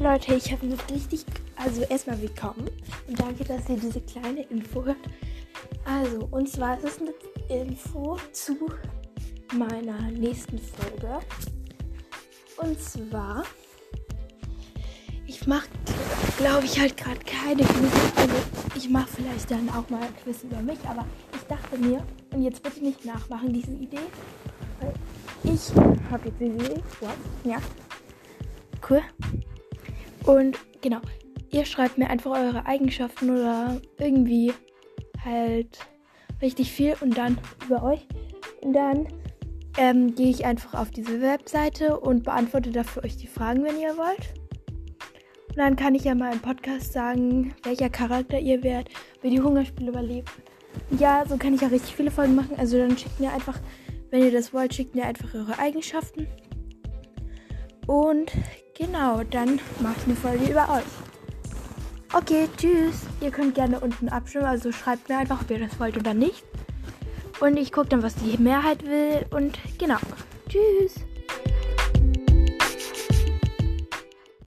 Leute, ich habe eine richtig, also erstmal willkommen und danke, dass ihr diese kleine Info hört. Also, und zwar ist es eine Info zu meiner nächsten Folge. Und zwar, ich mache, glaube ich, halt gerade keine Quiz. Also, ich mache vielleicht dann auch mal ein Quiz über mich, aber ich dachte mir, und jetzt bitte nicht nachmachen, diese Idee, weil ich habe jetzt diese Idee. What? Ja. Cool. Und genau, ihr schreibt mir einfach eure Eigenschaften oder irgendwie halt richtig viel und dann über euch. Und dann ähm, gehe ich einfach auf diese Webseite und beantworte dafür euch die Fragen, wenn ihr wollt. Und dann kann ich ja mal im Podcast sagen, welcher Charakter ihr werdet, wie die Hungerspiele überlebt. Ja, so kann ich auch richtig viele Folgen machen. Also dann schickt mir einfach, wenn ihr das wollt, schickt mir einfach eure Eigenschaften. Und genau, dann mache ich eine Folge über euch. Okay, tschüss. Ihr könnt gerne unten abstimmen, also schreibt mir einfach, ob ihr das wollt oder nicht. Und ich gucke dann, was die Mehrheit will. Und genau, tschüss.